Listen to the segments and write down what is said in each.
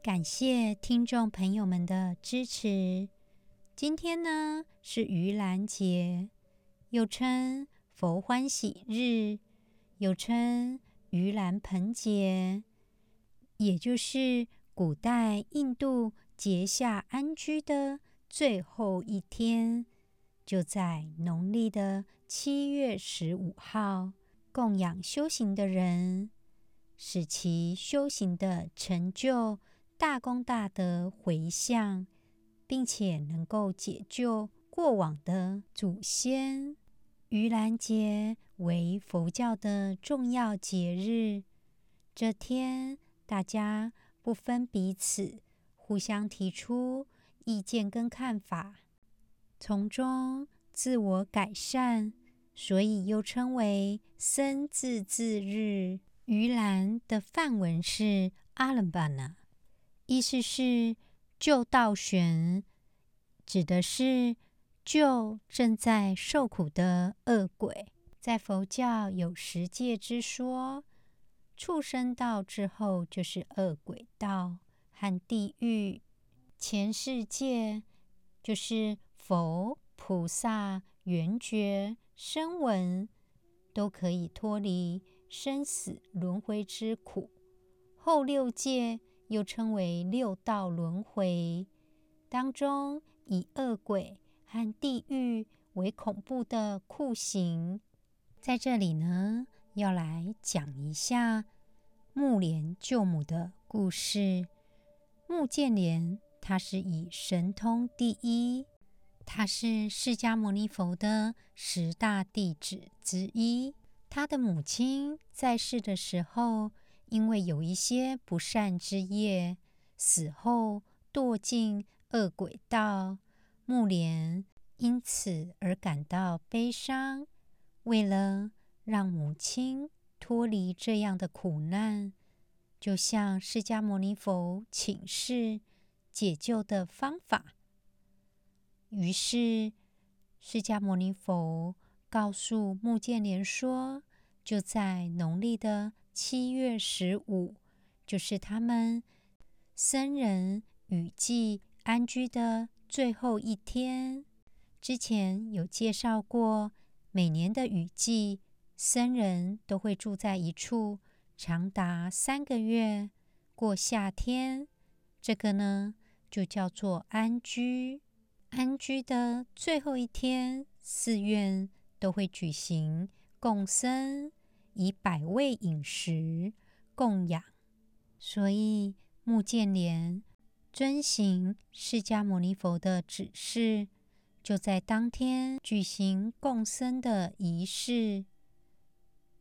感谢听众朋友们的支持。今天呢是盂兰节，又称佛欢喜日，又称盂兰盆节，也就是古代印度。结夏安居的最后一天，就在农历的七月十五号，供养修行的人，使其修行的成就大功大德回向，并且能够解救过往的祖先。盂兰节为佛教的重要节日，这天大家不分彼此。互相提出意见跟看法，从中自我改善，所以又称为僧自恣日。盂兰的梵文是阿兰巴那，意思是救道玄，指的是救正在受苦的恶鬼。在佛教有十界之说，畜生道之后就是恶鬼道。和地狱前世界，就是佛菩萨、缘觉、声闻，都可以脱离生死轮回之苦。后六界又称为六道轮回，当中以恶鬼和地狱为恐怖的酷刑。在这里呢，要来讲一下木莲救母的故事。目犍连，他是以神通第一，他是释迦牟尼佛的十大弟子之一。他的母亲在世的时候，因为有一些不善之业，死后堕进恶鬼道。目莲因此而感到悲伤，为了让母亲脱离这样的苦难。就向释迦牟尼佛请示解救的方法。于是，释迦牟尼佛告诉目犍连说：“就在农历的七月十五，就是他们僧人雨季安居的最后一天。之前有介绍过，每年的雨季，僧人都会住在一处。”长达三个月过夏天，这个呢就叫做安居。安居的最后一天，寺院都会举行供僧，以百味饮食供养。所以目犍连遵行释迦牟尼佛的指示，就在当天举行供僧的仪式。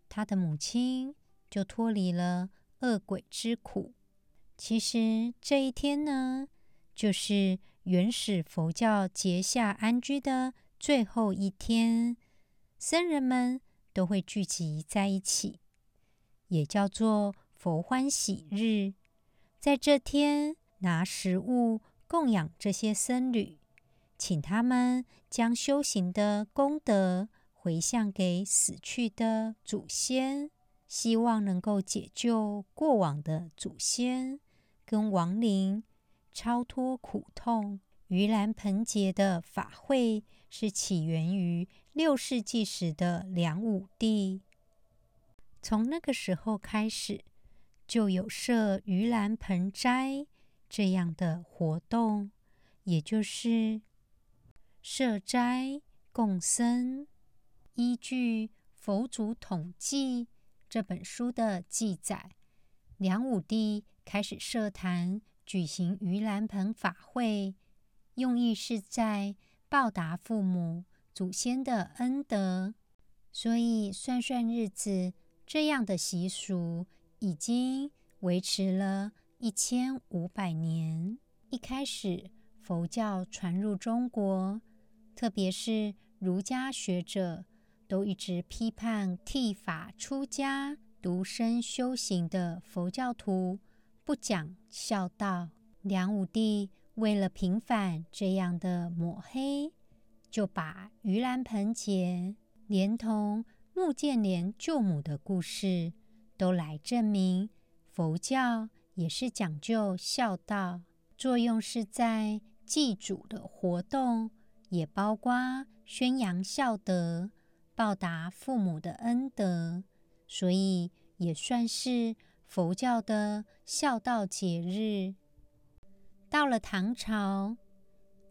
他的母亲。就脱离了恶鬼之苦。其实这一天呢，就是原始佛教结夏安居的最后一天，僧人们都会聚集在一起，也叫做佛欢喜日。在这天，拿食物供养这些僧侣，请他们将修行的功德回向给死去的祖先。希望能够解救过往的祖先跟亡灵，超脱苦痛。盂兰盆节的法会是起源于六世纪时的梁武帝，从那个时候开始，就有设盂兰盆斋这样的活动，也就是设斋供僧。依据《佛祖统记》。这本书的记载，梁武帝开始设坛举行盂兰盆法会，用意是在报答父母祖先的恩德。所以算算日子，这样的习俗已经维持了一千五百年。一开始，佛教传入中国，特别是儒家学者，都一直批判剃发出家、独身修行的佛教徒不讲孝道。梁武帝为了平反这样的抹黑，就把盂兰盆节连同目犍连救母的故事都来证明佛教也是讲究孝道，作用是在祭祖的活动，也包括宣扬孝德。报答父母的恩德，所以也算是佛教的孝道节日。到了唐朝，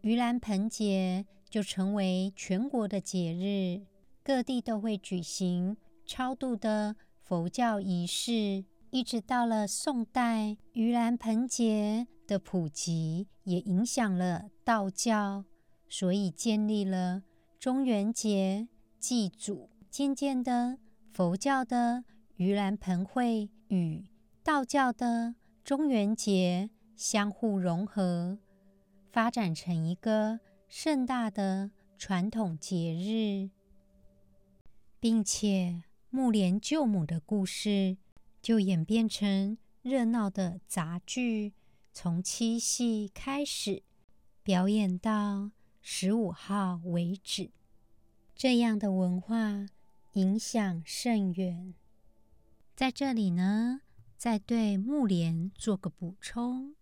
盂兰盆节就成为全国的节日，各地都会举行超度的佛教仪式。一直到了宋代，盂兰盆节的普及也影响了道教，所以建立了中元节。祭祖，渐渐的，佛教的盂兰盆会与道教的中元节相互融合，发展成一个盛大的传统节日，并且木莲救母的故事就演变成热闹的杂剧，从七夕开始表演到十五号为止。这样的文化影响甚远。在这里呢，再对木莲做个补充。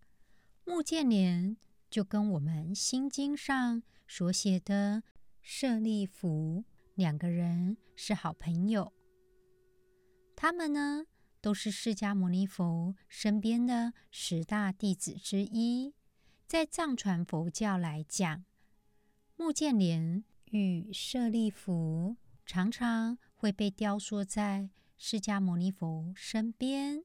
木建莲就跟我们《心经》上所写的舍利弗两个人是好朋友。他们呢，都是释迦牟尼佛身边的十大弟子之一。在藏传佛教来讲，目犍连。与舍利弗常常会被雕塑在释迦牟尼佛身边，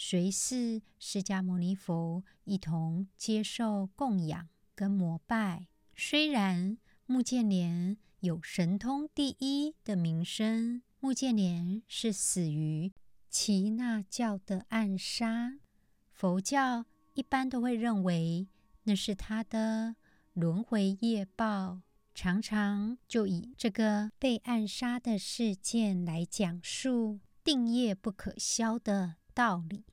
随侍释迦牟尼佛一同接受供养跟膜拜。虽然目犍连有神通第一的名声，目犍连是死于耆那教的暗杀，佛教一般都会认为那是他的轮回业报。常常就以这个被暗杀的事件来讲述定业不可消的道理。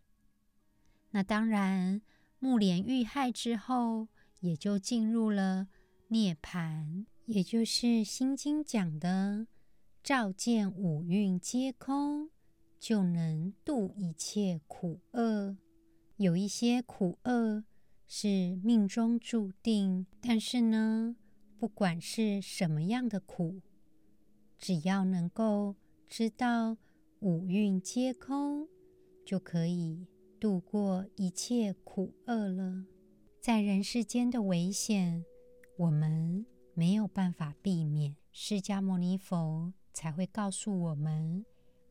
那当然，木莲遇害之后，也就进入了涅槃，也就是《心经》讲的“照见五蕴皆空，就能度一切苦厄”。有一些苦厄是命中注定，但是呢，不管是什么样的苦，只要能够知道五蕴皆空，就可以度过一切苦厄了。在人世间的危险，我们没有办法避免，释迦牟尼佛才会告诉我们，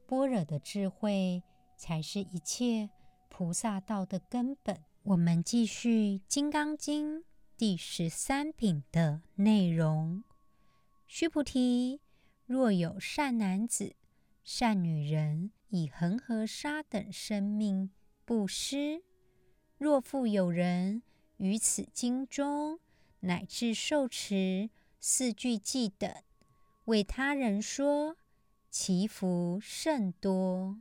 般若的智慧才是一切菩萨道的根本。我们继续《金刚经》。第十三品的内容：须菩提，若有善男子、善女人，以恒河沙等生命布施；若复有人于此经中乃至受持四句偈等，为他人说，其福甚多。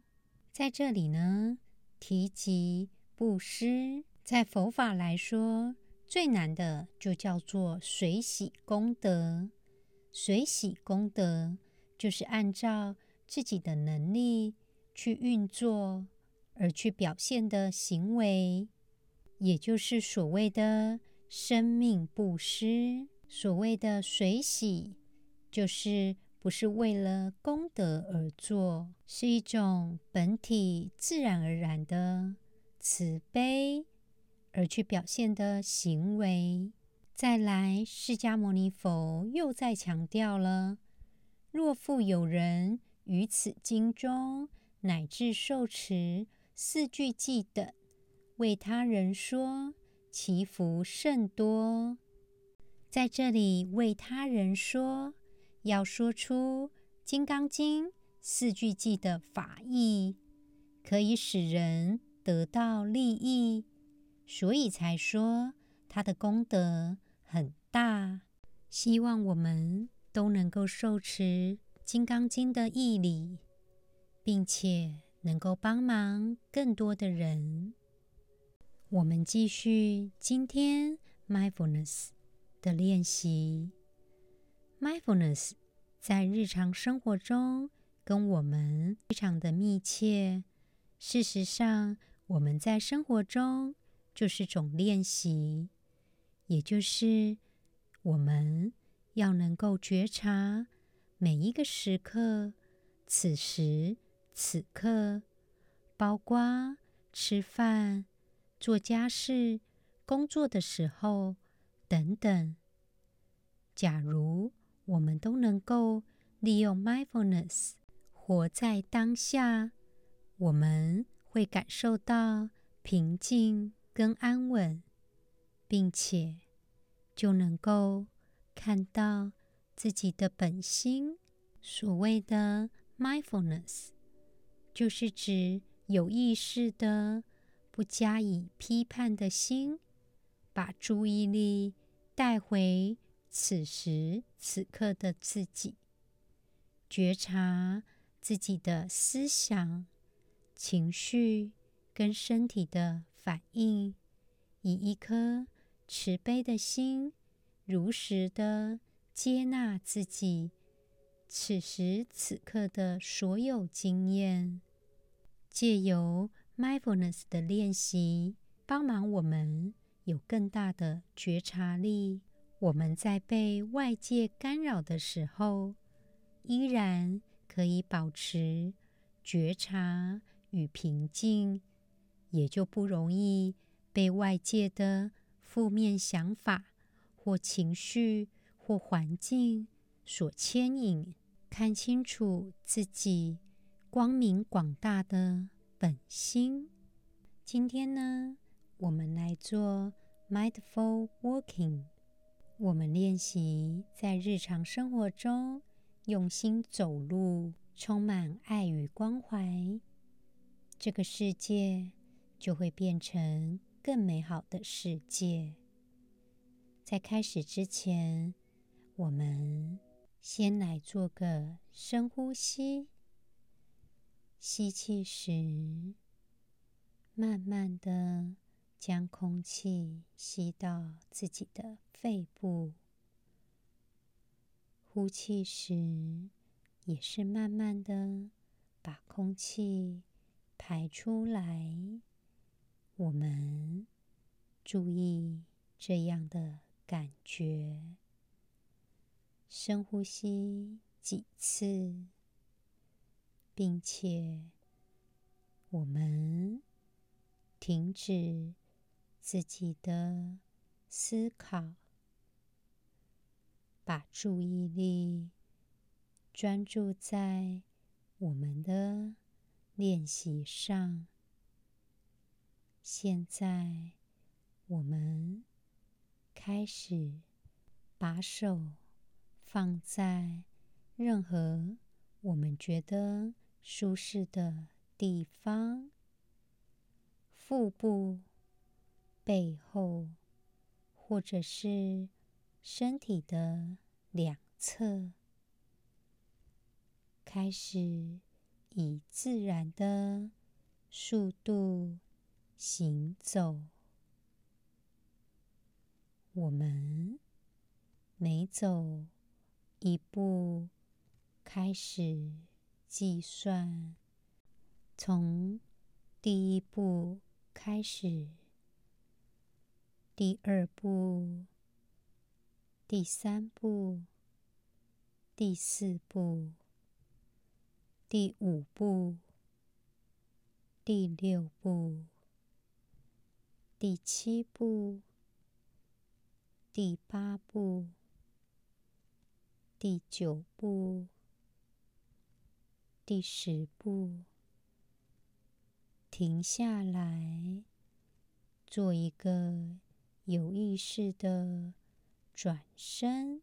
在这里呢，提及布施，在佛法来说。最难的就叫做随喜功德，随喜功德就是按照自己的能力去运作而去表现的行为，也就是所谓的生命布施。所谓的随喜，就是不是为了功德而做，是一种本体自然而然的慈悲。而去表现的行为。再来，释迦牟尼佛又再强调了：若复有人于此经中乃至受持四句偈等，为他人说，其福甚多。在这里，为他人说，要说出《金刚经》四句偈的法义，可以使人得到利益，所以才说他的功德很大。希望我们都能够受持《金刚经》的义理，并且能够帮忙更多的人。我们继续今天 mindfulness 的练习。mindfulness 在日常生活中跟我们非常的密切。事实上，我们在生活中就是种练习，也就是我们要能够觉察每一个时刻，此时此刻，包括吃饭、做家事、工作的时候等等。假如我们都能够利用 mindfulness 活在当下。我们会感受到平静跟安稳，并且就能够看到自己的本心。所谓的 mindfulness，就是指有意识的、不加以批判的心，把注意力带回此时此刻的自己，觉察自己的思想。情绪跟身体的反应，以一颗慈悲的心，如实的接纳自己此时此刻的所有经验，借由 mindfulness 的练习，帮忙我们有更大的觉察力。我们在被外界干扰的时候，依然可以保持觉察。与平静，也就不容易被外界的负面想法或情绪或环境所牵引。看清楚自己光明广大的本心。今天呢，我们来做 mindful walking。我们练习在日常生活中用心走路，充满爱与关怀。这个世界就会变成更美好的世界。在开始之前，我们先来做个深呼吸。吸气时，慢慢的将空气吸到自己的肺部；呼气时，也是慢慢的把空气。排出来，我们注意这样的感觉。深呼吸几次，并且我们停止自己的思考，把注意力专注在我们的。练习上，现在我们开始把手放在任何我们觉得舒适的地方，腹部、背后，或者是身体的两侧，开始。以自然的速度行走，我们每走一步，开始计算，从第一步开始，第二步，第三步，第四步。第五步，第六步，第七步，第八步，第九步，第十步，停下来，做一个有意识的转身。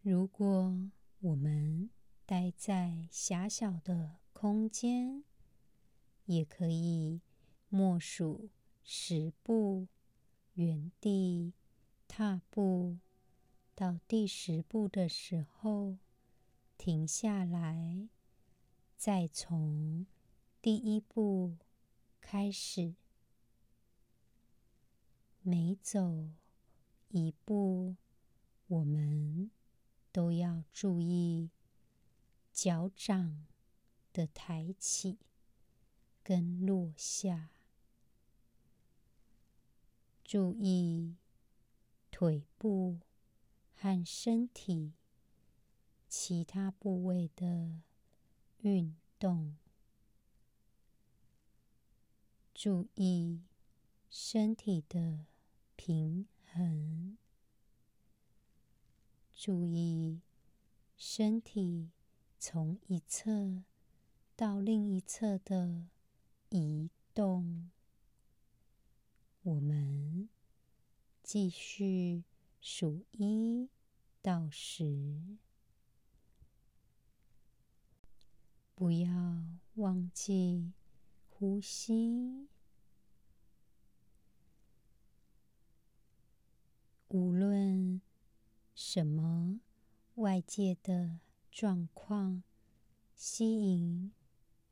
如果我们待在狭小的空间，也可以默数十步，原地踏步，到第十步的时候，停下来，再从第一步开始。每走一步，我们都要注意脚掌的抬起跟落下，注意腿部和身体其他部位的运动，注意身体的平衡，注意身体从一侧到另一侧的移动。我们继续数一到十，不要忘记呼吸。无论什么外界的状况吸引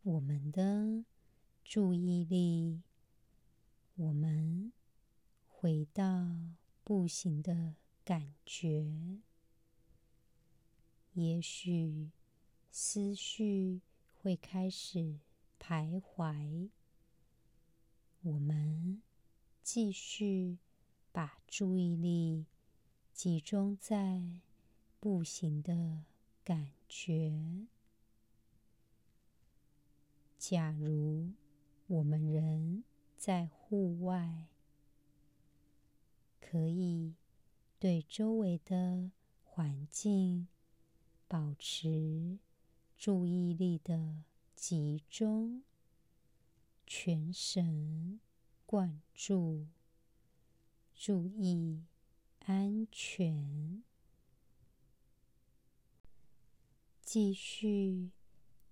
我们的注意力，我们回到步行的感觉。也许思绪会开始徘徊，我们继续。把注意力集中在步行的感觉。假如我们人在户外，可以对周围的环境保持注意力的集中，全神贯注。注意安全，继续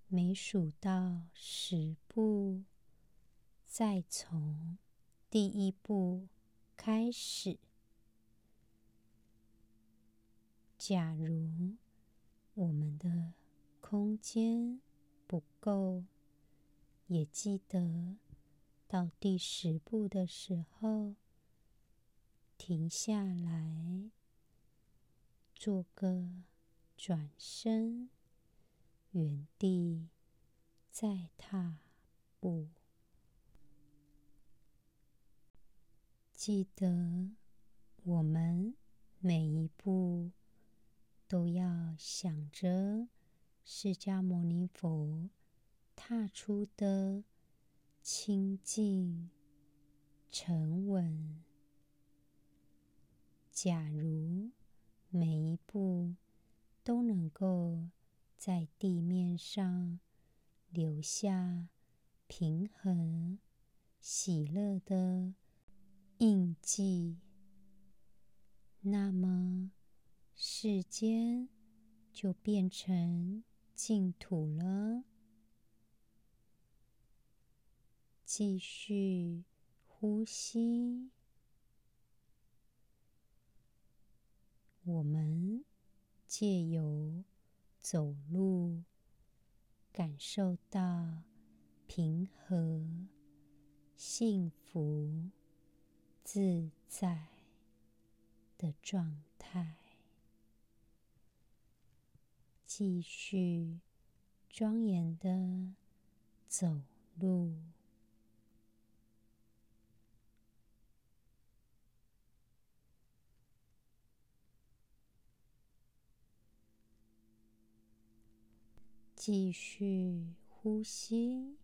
每数到十步，再从第一步开始。假如我们的空间不够，也记得到第十步的时候。停下来，做个转身，原地再踏步。记得，我们每一步都要想着释迦牟尼佛踏出的清净、沉稳。假如每一步都能够在地面上留下平衡、喜乐的印记，那么世间就变成净土了。继续呼吸。我们借由走路，感受到平和、幸福、自在的状态。继续庄严的走路。继续呼吸。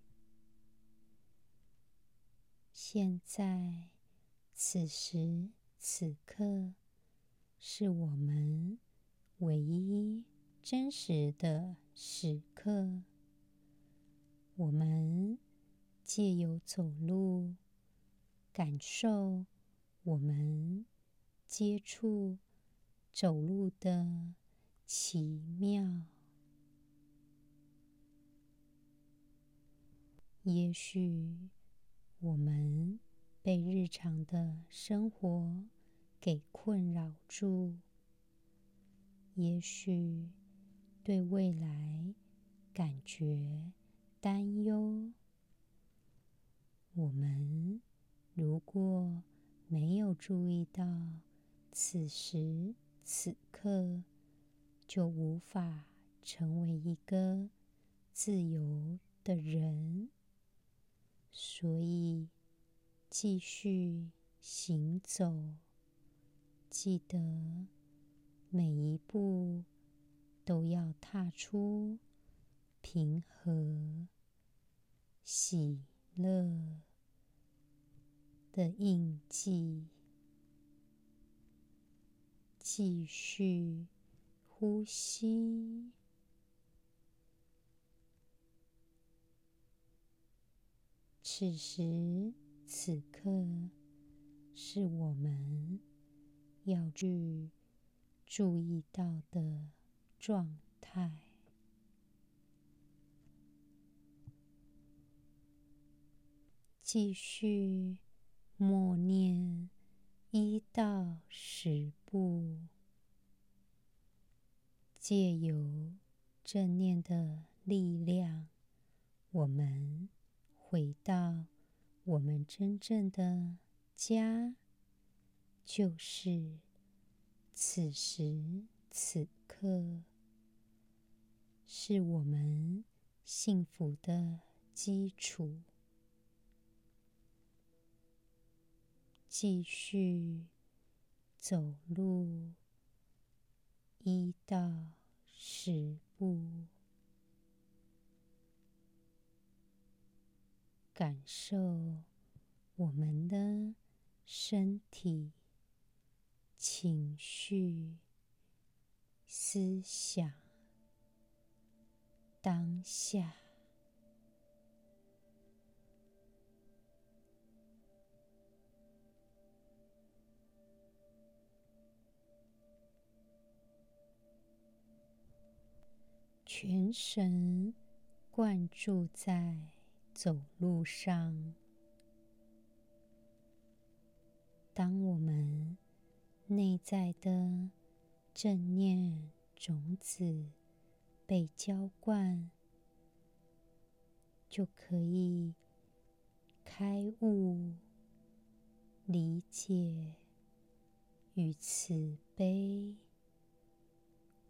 现在，此时此刻，是我们唯一真实的时刻。我们借由走路，感受我们接触走路的奇妙。也许我们被日常的生活给困扰住，也许对未来感觉担忧。我们如果没有注意到此时此刻，就无法成为一个自由的人。所以，继续行走，记得每一步都要踏出平和、喜乐的印记。继续呼吸。此时此刻，是我们要去注意到的状态。继续默念一到十步，借由正念的力量，我们。回到我们真正的家，就是此时此刻，是我们幸福的基础。继续走路一到十步。感受我们的身体、情绪、思想，当下，全神贯注在。走路上，当我们内在的正念种子被浇灌，就可以开悟、理解与慈悲。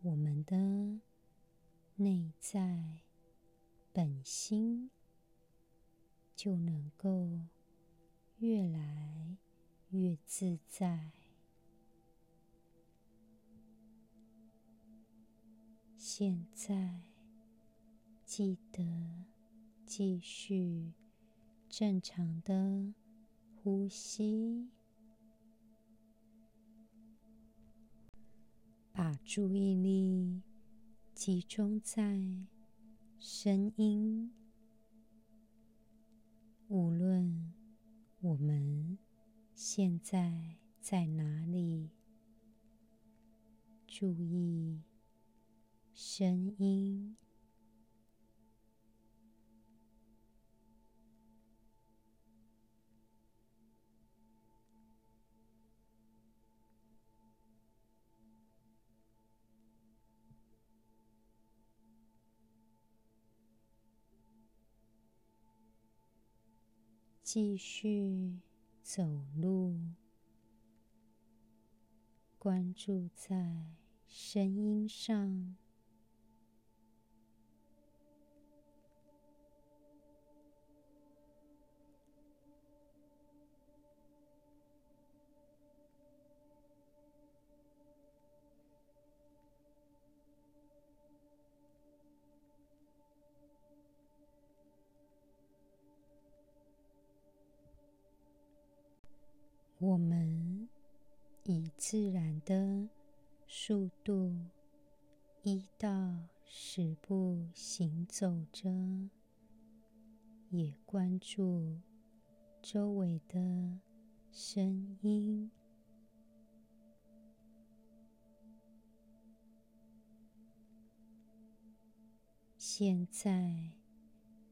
我们的内在本心。就能够越来越自在。现在记得继续正常的呼吸，把注意力集中在声音。无论我们现在在哪里，注意声音，继续走路，关注在声音上。我们以自然的速度，一到十步行走着，也关注周围的声音。现在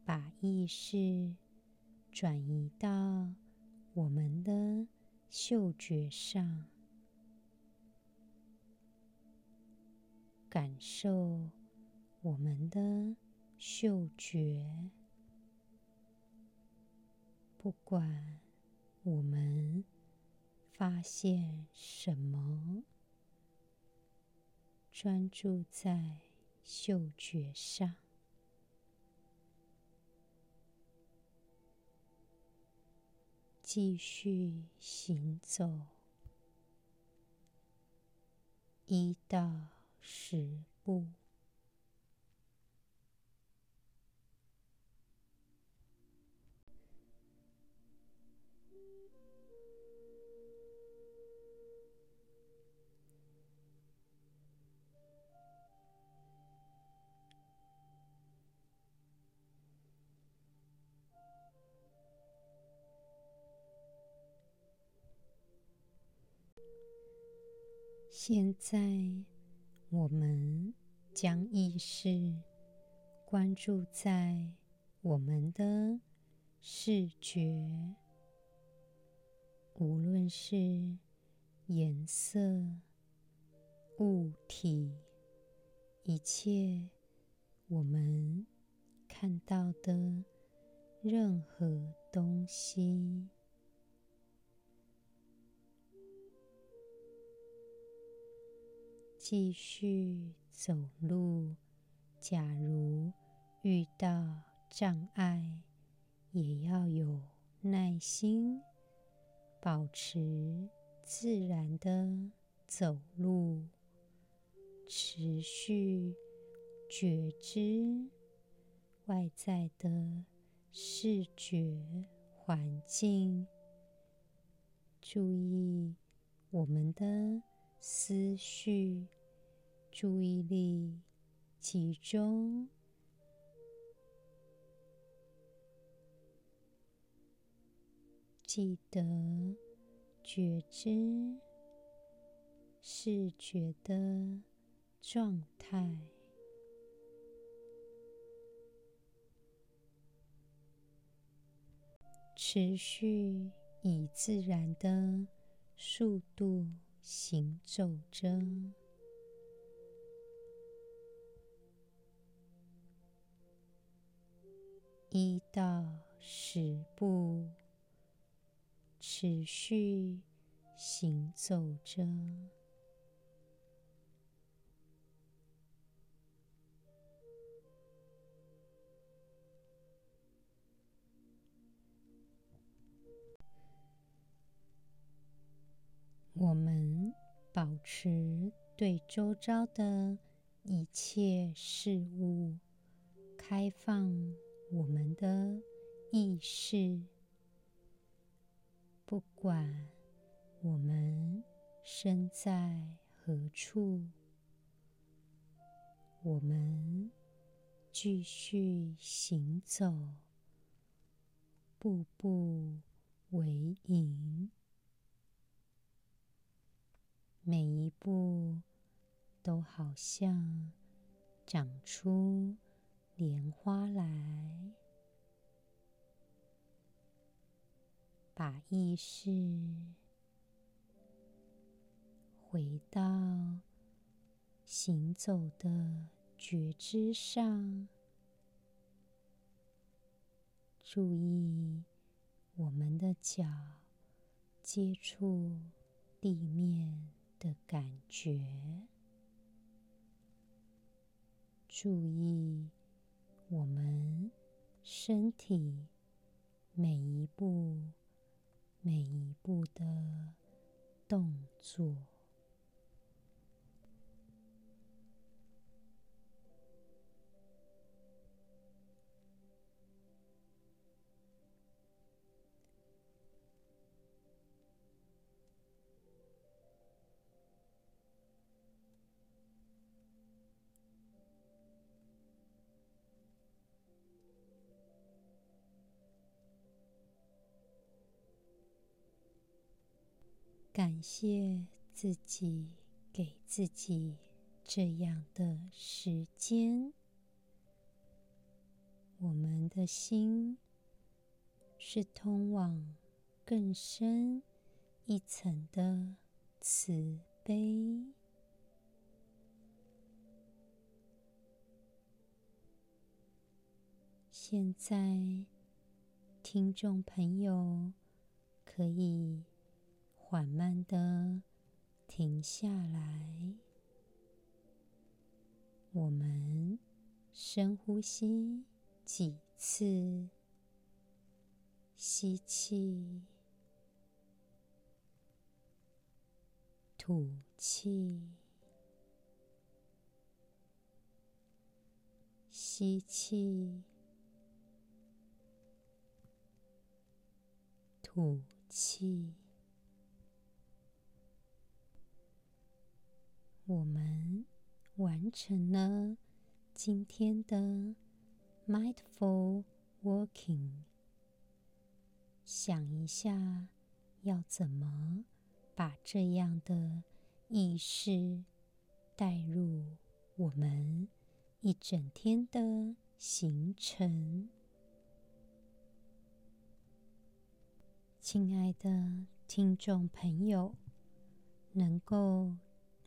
把意识转移到我们的嗅觉上，感受我们的嗅觉。不管我们发现什么，专注在嗅觉上。继续行走一到十步。现在，我们将意识关注在我们的视觉，无论是颜色、物体，一切我们看到的任何东西。继续走路。假如遇到障碍，也要有耐心，保持自然的走路，持续觉知外在的视觉环境，注意我们的思绪，注意力集中，记得觉知视觉的状态，持续以自然的速度。行走着，一到十步，持续行走着。我们保持对周遭的一切事物开放我们的意识，不管我们身在何处，我们继续行走，步步为营。每一步都好像长出莲花来，把意识回到行走的觉知上，注意我们的脚接触地面。的感觉，注意我们身体每一步、每一步的动作。感谢自己给自己这样的时间，我们的心是通往更深一层的慈悲。现在，听众朋友可以缓慢的停下来，我们深呼吸几次，吸气，吐气，吸气。吐气，我们完成了今天的 Mindful Walking。想一下，要怎么把这样的意识带入我们一整天的行程？亲爱的听众朋友，能够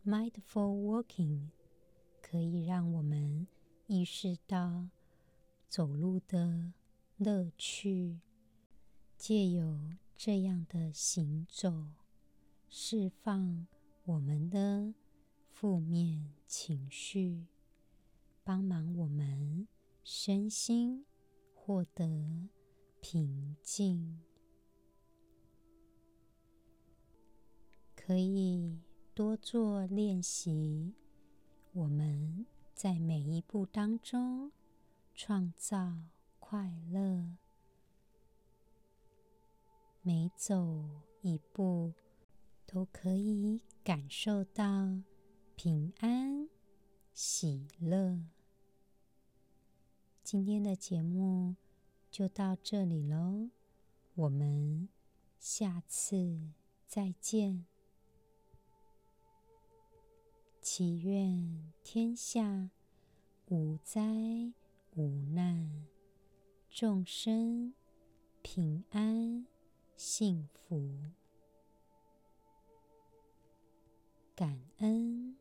mindful walking，可以让我们意识到走路的乐趣，借由这样的行走，释放我们的负面情绪，帮忙我们身心获得平静。可以多做练习，我们在每一步当中创造快乐，每走一步都可以感受到平安喜乐。今天的节目就到这里喽，我们下次再见。祈愿天下无灾无难，众生平安幸福，感恩。